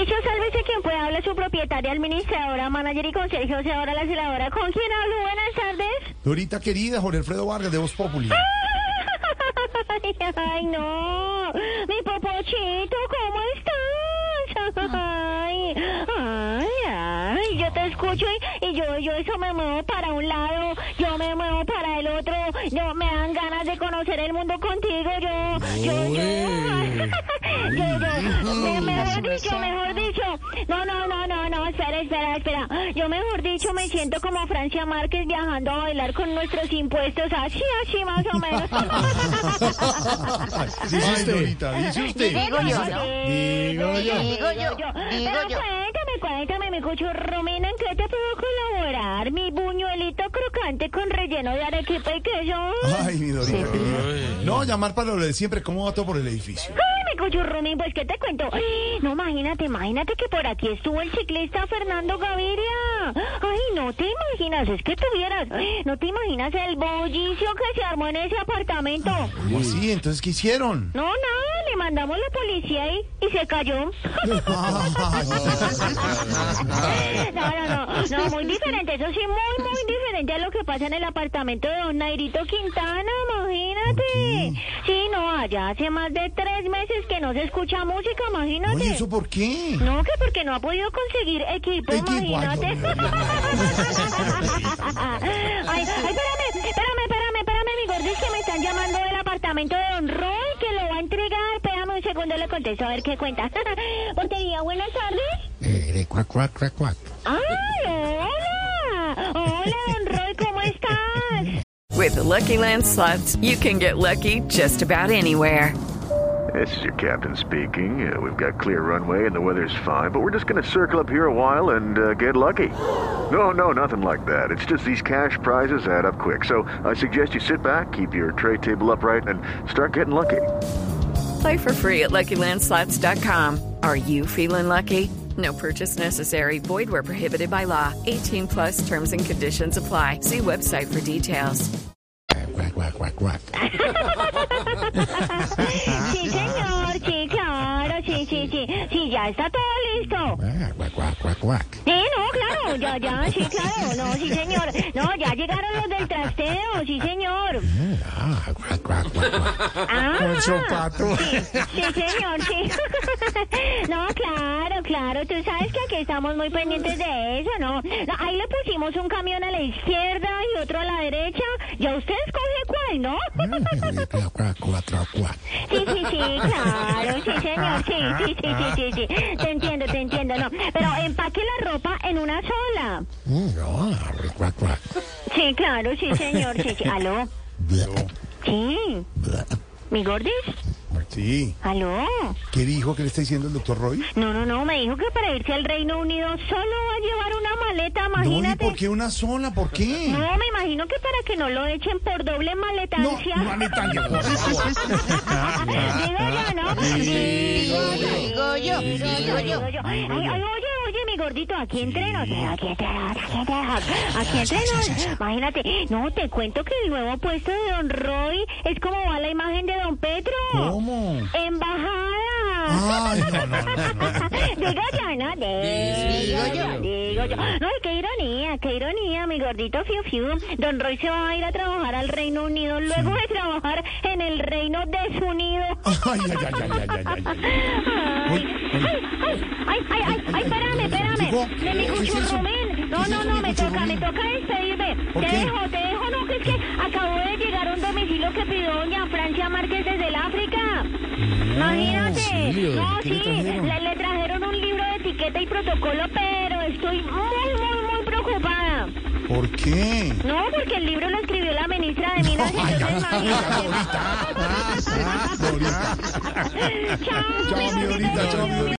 Edificio, sálvese quien pueda. Habla su propietaria, administradora, manager y consejo, ahora la celadora. ¿Con quién hablo? Buenas tardes. Dorita querida, Jorge Alfredo Vargas de Voz Populi. Ay, no. Mi popochito, ¿cómo estás? Ay, ay, ay. Yo te escucho y, y yo, yo eso me muevo para un lado, yo me muevo otro. Yo me dan ganas de conocer el mundo contigo. Yo, yo, yo. yo, yo, me- mejor dicho, mejor dicho. No, no, no, no, no, espera, espera, espera. Yo mejor dicho me siento como Francia Márquez viajando a bailar con nuestros impuestos. Así, así más o menos. Dice usted. Dorita, dice usted. Digo yo, ¿no? Digo yo. Digo yo, digo Pero yo. Cuéntame, mi cuchurrumina, ¿en qué te puedo colaborar? Mi buñuelito crocante con relleno de arequipa y queso. Ay, mi Dorita. No, llamar para lo de siempre. ¿Cómo va todo por el edificio? Ay, mi cuchurrumín, pues, ¿qué te cuento? Ay, No, imagínate, imagínate que por aquí estuvo el ciclista Fernando Gaviria. Ay, no te imaginas, es que tuvieras, ay, no te imaginas el bullicio que se armó en ese apartamento. ¿Cómo así? Entonces, ¿qué hicieron? No, nada, le mandamos la policía y, y se cayó. No, no, no, no, muy diferente, eso sí, muy, muy diferente a lo que pasa en el apartamento de don Nairito Quintana, imagínate. Sí, no, allá hace más de tres meses que no se escucha música, imagínate. Oye, ¿eso por qué? No, que porque no ha podido conseguir equipo, Equipo, imagínate. Ay, ay, espérame, espérame, espérame, espérame, mi gordis, que me están llamando del apartamento de Don Roy, que lo va a entregar. Espérame un segundo, le contesto a ver qué cuenta. Portería, buenas tardes. Eh, cuac, cuac, cuac, cuac. ¡Ah, hola! Hola, Don Roy, ¿cómo estás? With the Lucky Land slots, you can get lucky just about anywhere. This is your captain speaking. Uh, we've got clear runway and the weather's fine, but we're just going to circle up here a while and uh, get lucky. No, no, nothing like that. It's just these cash prizes add up quick. So I suggest you sit back, keep your tray table upright, and start getting lucky. Play for free at LuckyLandSlots.com. Are you feeling lucky? No purchase necessary. Void where prohibited by law. 18 plus terms and conditions apply. See website for details. Cuac, cuac, cuac, cuac. Sí, señor, sí, claro, sí, sí, sí. Sí, ya está todo listo. Ah, Cuac, cuac, cuac, cuac. Sí, no, claro, ya, ya, sí, claro, no, sí, señor. No, ya llegaron los del trasteo, sí, señor. Ah, cuac, cuac. Ah, Con. Sí, sí, señor, sí. No, claro, claro, tú sabes que aquí estamos muy pendientes de eso, ¿no? No, Ahí le pusimos un camión a la izquierda y otro a la derecha. Ya usted escoge cuál, ¿no? Eh, Cuac, cuac, cuatro, cuac. Sí, sí, sí, claro, sí, señor, sí, sí, sí, sí, sí, sí. Te entiendo, te entiendo, no. Pero empaque la ropa en una sola. Mm, cuac. Sí, claro, sí, señor, sí, sí. ¿Aló? Sí. ¿mi gordis? Sí. ¿Aló? ¿Qué dijo que le está diciendo el doctor Roy? No, no, no, me dijo que para irse al Reino Unido solo va a llevar una maleta, No, ¿y imagínate. por qué una sola? ¿Por qué? No, me imagino que para que no lo echen por doble maletancia. no, Anitalia, por favor. Digo yo, ¿no? Digo yo, Digo yo, digo yo. Ay, ay, gordito, aquí entrenos, eh, aquí entrenos, aquí entrenos, aquí entrenos. Imagínate, no, te cuento que el nuevo puesto de Don Roy es como va la imagen de Don Petro. ¿Cómo? Embajada. Ay, no, no, no. Digo yo, ¿no? Digo yo, digo yo. No, qué ironía, qué ironía, mi gordito Fiu Fiu. Don Roy se va a ir a trabajar al Reino Unido luego de trabajar en el Reino Desunido. Ay, ay, ay, ay, ay, ay. No, ¿Qué es no, no, mi me toca, me toca despedirme. ¿Por Te dejo, te dejo, no, que es que acabó de llegar un domicilio que pidió doña Francia Márquez desde el África. Imagínate. No, ¿qué le sí, le, trajeron un libro de etiqueta y protocolo, pero estoy muy, muy, muy preocupada. ¿Por qué? No, porque el libro lo escribió la ministra de Minas. Dorita. Dorita. Chao, Chao, mi Dorita, chao, mi.